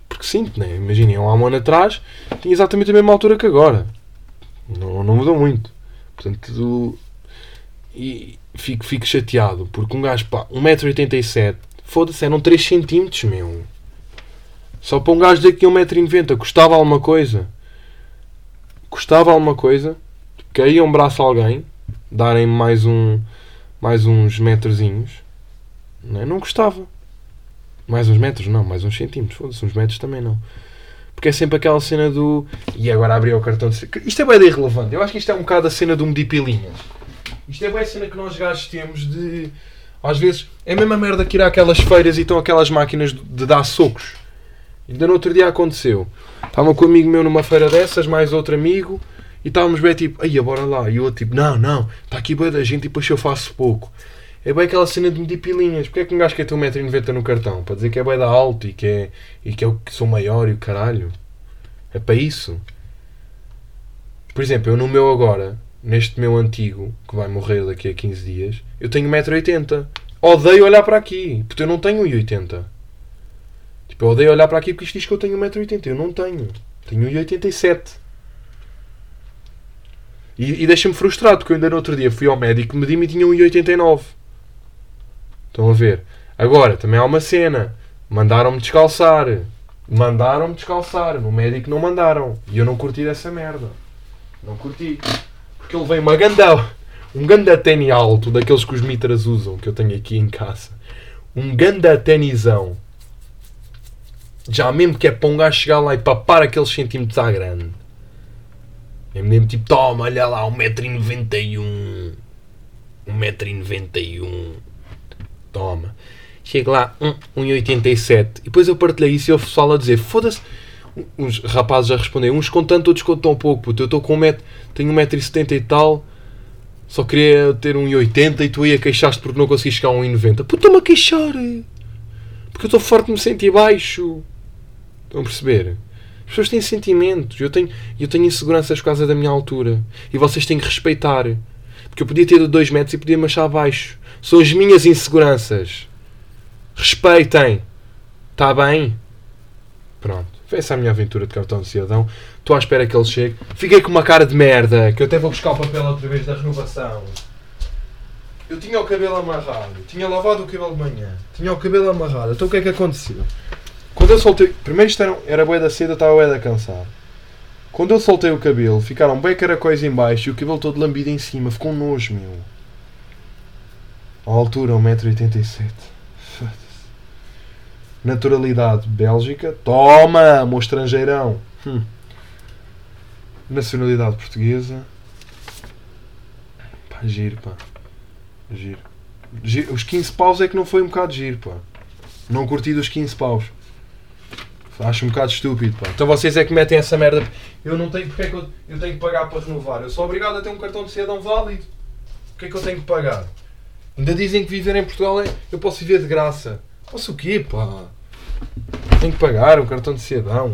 Porque sinto, né? Imaginem, há um ano atrás tinha exatamente a mesma altura que agora. Não, não mudou muito. Portanto, e fico, fico chateado porque um gajo, pá, 1,87m, foda-se, eram 3cm, meu. Só para um gajo daqui a 1,90m custava alguma coisa. Custava alguma coisa. Caía um braço a alguém, darem mais um mais uns metrozinhos. Não, é? não gostava. Mais uns metros, não, mais uns centímetros, foda-se, uns metros também não. Porque é sempre aquela cena do. E agora abriu o cartão de. Isto é bem irrelevante. Eu acho que isto é um bocado a cena do medir pilinhas. Isto é bem a cena que nós gajos temos de. Às vezes é a mesma merda que ir àquelas feiras e estão aquelas máquinas de dar socos. Ainda no outro dia aconteceu. Estava com um amigo meu numa feira dessas, mais outro amigo, e estávamos bem tipo, aí bora lá. E o outro tipo, não, não, está aqui boa da gente e depois eu faço pouco. É bem aquela cena de medir pilinhas. Porquê é que um gajo quer ter 1,90m no cartão? Para dizer que é bem da alto e que, é, e que é o que sou maior e o caralho. É para isso. Por exemplo, eu no meu agora, neste meu antigo, que vai morrer daqui a 15 dias, eu tenho 1,80m. Odeio olhar para aqui, porque eu não tenho 1,80m. Tipo, eu odeio olhar para aqui porque isto diz que eu tenho 1,80m. Eu não tenho. Tenho 1,87m. E, e deixa-me frustrado, porque eu ainda no outro dia fui ao médico, medi-me e tinha 1,89m. Estão a ver? Agora, também há uma cena. Mandaram-me descalçar. Mandaram-me descalçar. No médico não mandaram. E eu não curti dessa merda. Não curti. Porque ele veio uma ganda, um ganda tênis alto, daqueles que os mitras usam, que eu tenho aqui em casa. Um ganda tenisão. Já mesmo que é para um gajo chegar lá e papar aqueles centímetros à grande. É mesmo tipo, toma, olha lá, 1,91m. 1,91m. Toma. Chego lá, 1,87. Um, e depois eu partilhei isso e eu pessoal a dizer: foda-se, uns rapazes a responder, uns com tanto, outros com tão pouco. Puto, eu estou com um metro, tenho 1,70m e tal, só queria ter 1,80m e tu aí a queixaste porque não consegui chegar a 1,90m. Puto, estou-me a queixar. Porque eu estou forte de me sentir baixo. Estão a perceber? As pessoas têm sentimentos. Eu tenho, eu tenho inseguranças por causa da minha altura. E vocês têm que respeitar. Porque eu podia ter 2 metros e podia me achar baixo. São as minhas inseguranças. Respeitem. Está bem? Pronto. Foi essa a minha aventura de cartão de cidadão. Estou à espera que ele chegue. Fiquei com uma cara de merda, que eu até vou buscar o papel outra vez da renovação. Eu tinha o cabelo amarrado, tinha lavado o cabelo de manhã, tinha o cabelo amarrado. Então o que é que aconteceu? Quando eu soltei. Primeiro isto era, era bué da seda, estava bué da cansado. Quando eu soltei o cabelo, ficaram bem caracóis em baixo e o cabelo todo lambido em cima. Ficou um nojo, meu. A altura, 1,87m. Naturalidade Bélgica. Toma, meu estrangeirão. Hum. Nacionalidade portuguesa. Pá, giro, pá. Giro. Giro. Os 15 paus é que não foi um bocado giro, pá. Não curti dos 15 paus. Acho um bocado estúpido, pá. Então vocês é que metem essa merda. Eu não tenho. Porque é que eu, eu tenho que pagar para renovar? Eu sou obrigado a ter um cartão de cidadão válido. O que é que eu tenho que pagar? Ainda dizem que viver em Portugal é. Eu posso viver de graça. Posso o quê, pá? Tenho que pagar um cartão de cidadão.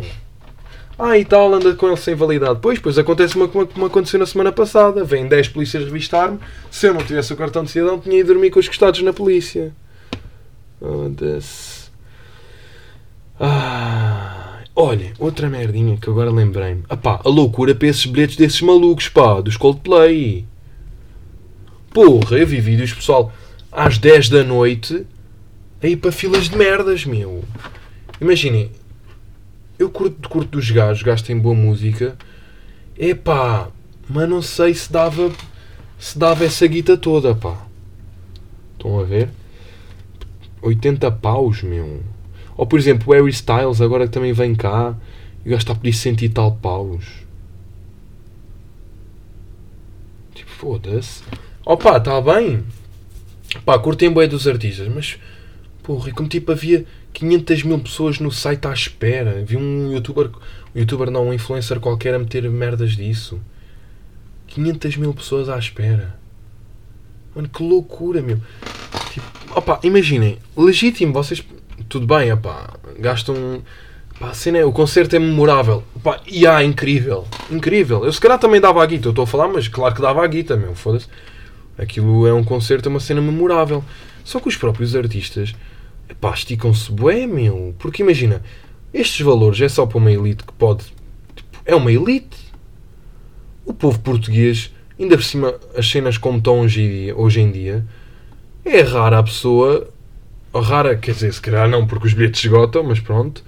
Ah, e tal, anda com ele sem validade. Pois, pois acontece uma como aconteceu na semana passada. Vêm 10 polícias revistar-me. Se eu não tivesse o cartão de cidadão, tinha ido dormir com os costados na polícia. Foda-se. Ah, olha, outra merdinha que agora lembrei-me. Ah pá, a loucura para esses bilhetes desses malucos, pá, dos Coldplay. Porra, eu vi vídeos, pessoal, às 10 da noite, aí para filas de merdas, meu. Imaginem, eu curto, curto dos gajos, gastem boa música. Epá, mas não sei se dava se dava essa guita toda, pá. Estão a ver? 80 paus, meu. Ou por exemplo, Harry Styles, agora que também vem cá, e o gajo está a pedir 100 e tal paus. Tipo, foda-se. Opa, está bem. Pá, curtem bem dos artistas, mas porra, e como tipo havia 500 mil pessoas no site à espera. Vi um youtuber, um youtuber não, um influencer qualquer a meter merdas disso. 500 mil pessoas à espera. Mano, que loucura, meu. Tipo, opa, imaginem, legítimo, vocês. Tudo bem, opá, gastam. Pá, a cena é, o concerto é memorável. E ah, incrível. Incrível. Eu se calhar também dava a guita, eu estou a falar, mas claro que dava a guita, meu, foda-se. Aquilo é um concerto, é uma cena memorável. Só que os próprios artistas, esticam-se bué, meu. Porque imagina, estes valores é só para uma elite que pode. Tipo, é uma elite. O povo português, ainda por cima, as cenas como estão hoje, hoje em dia, é rara a pessoa. Rara, quer dizer, se calhar não, porque os bilhetes esgotam, mas pronto.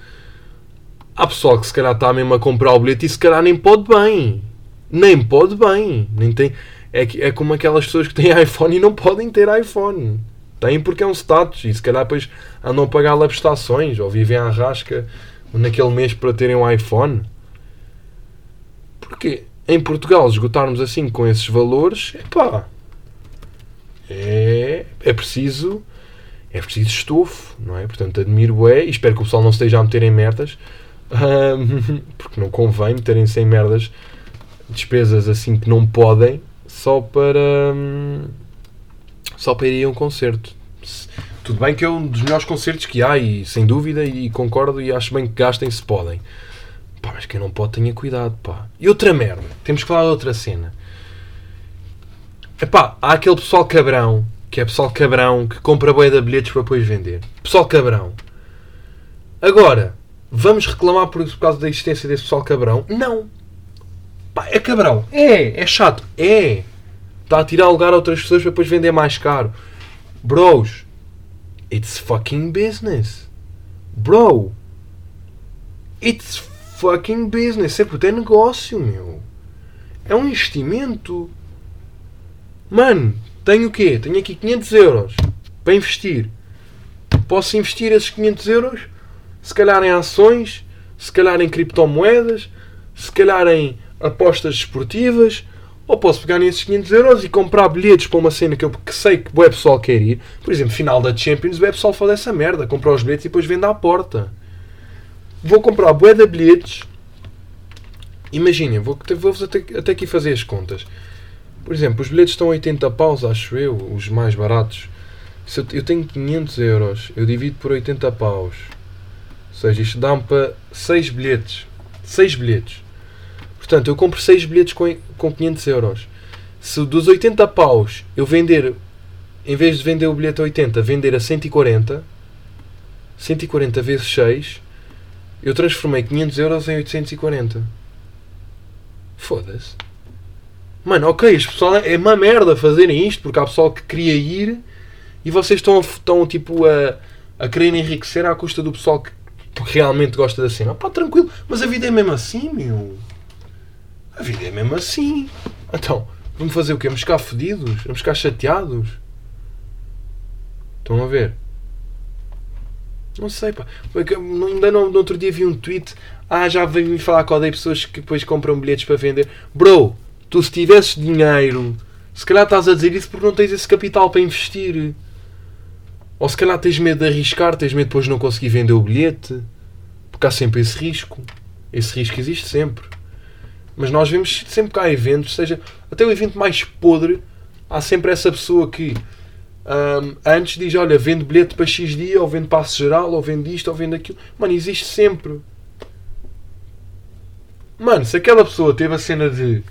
Há pessoal que se calhar está mesmo a comprar o bilhete e se calhar nem pode bem. Nem pode bem. Nem tem. É, é como aquelas pessoas que têm iPhone e não podem ter iPhone. Têm porque é um status e se calhar depois andam a pagar prestações ou vivem à rasca naquele mês para terem um iPhone. Porque em Portugal esgotarmos assim com esses valores, epá, é, é preciso é preciso estofo, não é? Portanto, admiro é e espero que o pessoal não esteja a meter em merdas ahm, porque não convém meterem sem merdas despesas assim que não podem só para hum, só para ir a um concerto. Tudo bem que é um dos melhores concertos que há e sem dúvida e concordo e acho bem que gastem se podem. Pá, mas quem não pode tenha cuidado, pá. E outra merda, temos que falar de outra cena. Epá, há aquele pessoal cabrão, que é pessoal cabrão, que compra boia de bilhetes para depois vender. Pessoal cabrão. Agora, vamos reclamar por, por causa da existência desse pessoal cabrão? Não. Pá, é cabrão. É, é chato. É. Está a tirar lugar a outras pessoas para depois vender mais caro. Bros, it's fucking business. Bro, it's fucking business. É puto, é negócio, meu. É um investimento. Mano, tenho o quê? Tenho aqui 500 euros para investir. Posso investir esses 500 euros? Se calhar em ações, se calhar em criptomoedas, se calhar em apostas esportivas, ou posso pegar nesses 500 euros e comprar bilhetes para uma cena que eu que sei que o pessoal quer ir. Por exemplo, final da Champions, o pessoal faz essa merda, compra os bilhetes e depois vende à porta. vou comprar bué de bilhetes. Imaginem, vou, vou até, até aqui fazer as contas. Por exemplo, os bilhetes estão a 80 paus, acho eu, os mais baratos. Se eu, tenho 500 euros, eu divido por 80 paus. Ou seja, isto dá-me para 6 bilhetes. 6 bilhetes. Portanto, eu compro 6 bilhetes com, com 500 euros. Se dos 80 paus eu vender, em vez de vender o bilhete a 80, vender a 140, 140 vezes 6, eu transformei 500 euros em 840. Foda-se. Mano, ok, pessoal é uma merda fazerem isto, porque há pessoal que queria ir e vocês estão, estão tipo a, a querer enriquecer à custa do pessoal que, que realmente gosta da cena. Pá, tranquilo, mas a vida é mesmo assim, meu. A vida é mesmo assim. Então, vamos fazer o quê? Vamos ficar fodidos? Vamos ficar chateados? Estão a ver? Não sei, pá. Ainda não, no outro dia vi um tweet. Ah, já veio-me falar que odeio pessoas que depois compram bilhetes para vender. Bro, tu se tivesses dinheiro, se calhar estás a dizer isso porque não tens esse capital para investir. Ou se calhar tens medo de arriscar, tens medo de depois não conseguir vender o bilhete. Porque há sempre esse risco. Esse risco existe sempre. Mas nós vemos sempre que há eventos, seja até o evento mais podre, há sempre essa pessoa que um, antes diz: Olha, vende bilhete para X dia, ou vende passe geral, ou vende isto, ou vende aquilo. Mano, existe sempre. Mano, se aquela pessoa teve a cena de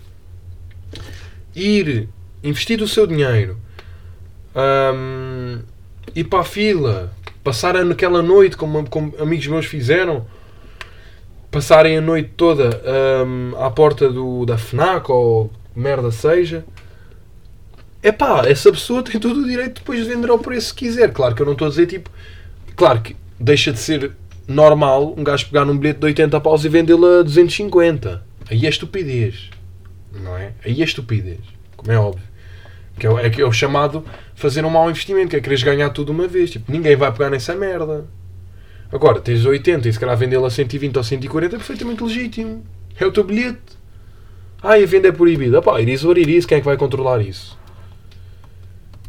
ir investir o seu dinheiro, um, ir para a fila, passar naquela noite, como, como amigos meus fizeram, passarem a noite toda um, à porta do, da FNAC ou merda seja. É pá, essa pessoa tem todo o direito depois de vender ao preço que quiser. Claro que eu não estou a dizer tipo. Claro que deixa de ser normal um gajo pegar num bilhete de 80 paus e vendê-lo a 250. Aí é estupidez. Não é? Aí é estupidez. Como é óbvio. Que é, é, é o chamado fazer um mau investimento, que é quereres ganhar tudo uma vez. Tipo, ninguém vai pegar nessa merda. Agora, tens 80 e se calhar vendê-la a 120 ou 140 é perfeitamente legítimo. É o teu bilhete. Ah, a venda é proibida. Pá, iris or iris, quem é que vai controlar isso?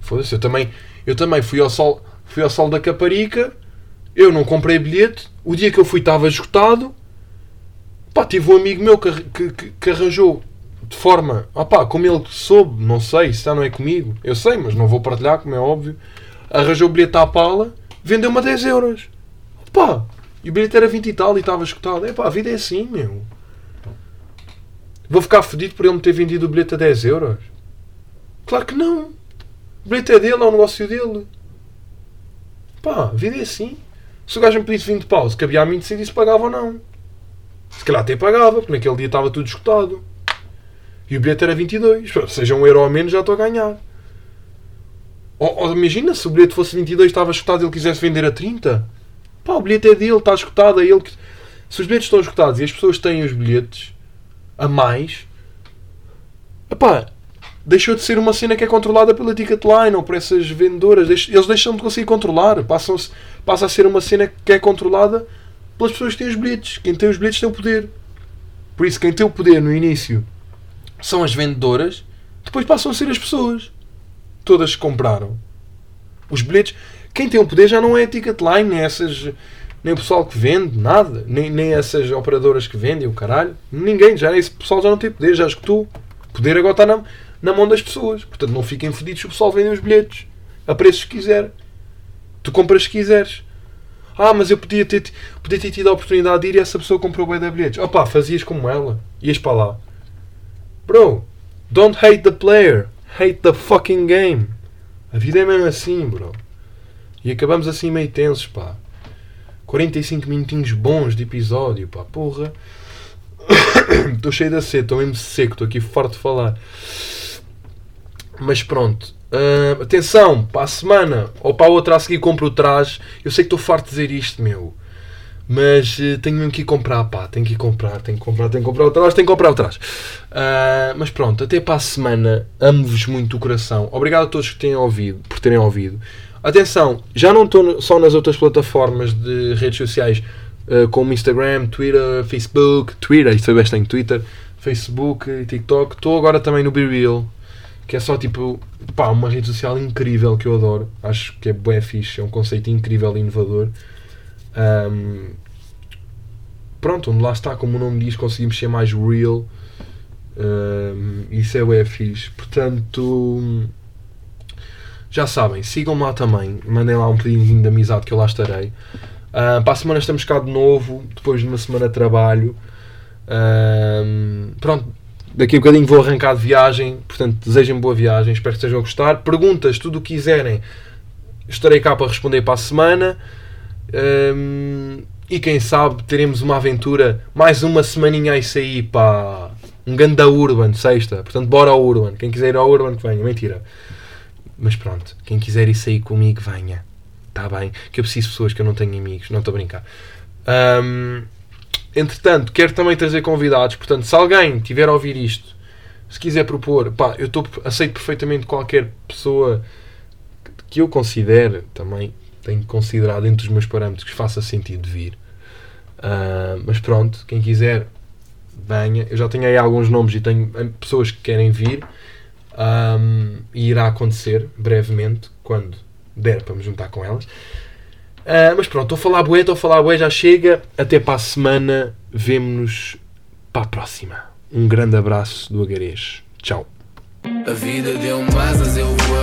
Foda-se, eu também, eu também fui ao sol, fui ao sol da Caparica, eu não comprei bilhete, o dia que eu fui estava esgotado. Pá, tive um amigo meu que, que, que, que arranjou de forma, opá, como ele soube, não sei, se já não é comigo, eu sei, mas não vou partilhar, como é óbvio. Arranjou o bilhete à pala, vendeu-me a 10 euros. Pá, e o bilhete era 20 e tal e estava escutado. É pá, a vida é assim, meu. Vou ficar fedido por ele me ter vendido o bilhete a 10 euros? Claro que não. O bilhete é dele, é o negócio dele. Pá, a vida é assim. Se o gajo me pedisse 20 paus, cabia a mim decidir se pagava ou não. Se calhar até pagava, porque naquele dia estava tudo escutado. E o bilhete era 22. Seja um euro ou menos, já estou a ganhar. Ou, ou imagina se o bilhete fosse 22 estava escutado e ele quisesse vender a 30. Pá, o bilhete é dele, está escutado. É ele que... Se os bilhetes estão escutados e as pessoas têm os bilhetes a mais, epá, deixou de ser uma cena que é controlada pela Ticketline ou por essas vendedoras. Eles deixam de conseguir controlar. Passam passa a ser uma cena que é controlada pelas pessoas que têm os bilhetes. Quem tem os bilhetes tem o poder. Por isso, quem tem o poder no início são as vendedoras, depois passam a ser as pessoas. Todas que compraram. Os bilhetes. Quem tem o poder já não é a Ticketline, nem essas. Nem o pessoal que vende, nada. Nem, nem essas operadoras que vendem, o caralho. Ninguém, já esse pessoal já não tem poder, já escutou. O poder agora está na, na mão das pessoas. Portanto, não fiquem fedidos se o pessoal vende os bilhetes a preços que quiser. Tu compras se quiseres. Ah, mas eu podia ter, podia ter tido a oportunidade de ir e essa pessoa comprou bem da bilhetes. Opa, fazias como ela. Ias para lá. Bro, don't hate the player. Hate the fucking game. A vida é mesmo assim, bro. E acabamos assim meio tensos, pá. 45 minutinhos bons de episódio, pá. Porra. Estou cheio de sede, estou mesmo seco, estou aqui forte de falar. Mas pronto. Uh, atenção, para a semana ou para a outra a seguir compro o traje. Eu sei que estou farto de dizer isto, meu. Mas uh, tenho mesmo que ir comprar, pá. Tenho que ir comprar, tenho que comprar, tenho que comprar o tenho que comprar o. Uh, mas pronto, até para a semana. Amo-vos muito o coração. Obrigado a todos que tenham ouvido, por terem ouvido. Atenção, já não estou só nas outras plataformas de redes sociais uh, como Instagram, Twitter, Facebook, Twitter, isto é bastante Twitter, Facebook, TikTok. Estou agora também no Be Real, que é só tipo pá, uma rede social incrível que eu adoro. Acho que é bué fixe, é um conceito incrível e inovador. Um, pronto, onde lá está, como o nome diz, conseguimos ser mais real. Um, isso é o fixe. Portanto, já sabem, sigam-me lá também. Mandem lá um pedinho de amizade que eu lá estarei. Uh, para a semana estamos cá de novo, depois de uma semana de trabalho. Um, pronto, daqui a bocadinho vou arrancar de viagem. Portanto, desejem boa viagem. Espero que estejam a gostar. Perguntas, tudo o que quiserem, estarei cá para responder para a semana. Um, e quem sabe teremos uma aventura, mais uma semaninha a isso aí, pá. Um ganda Urban, sexta. Portanto, bora ao Urban. Quem quiser ir ao Urban, que venha. Mentira. Mas pronto, quem quiser ir sair comigo, venha. Está bem? Que eu preciso de pessoas que eu não tenho amigos. Não estou a brincar. Um, entretanto, quero também trazer convidados. Portanto, se alguém tiver a ouvir isto, se quiser propor, pá, eu tô, aceito perfeitamente qualquer pessoa que eu considere também, tenho considerado entre os meus parâmetros que faça sentido vir. Uh, mas pronto, quem quiser, venha. Eu já tenho aí alguns nomes e tenho pessoas que querem vir. Um, e irá acontecer brevemente, quando der para me juntar com elas. Uh, mas pronto, estou a falar bué, estou a falar bué, já chega. Até para a semana, vemo-nos para a próxima. Um grande abraço do Agarês. Tchau. A vida deu-me asas, eu voei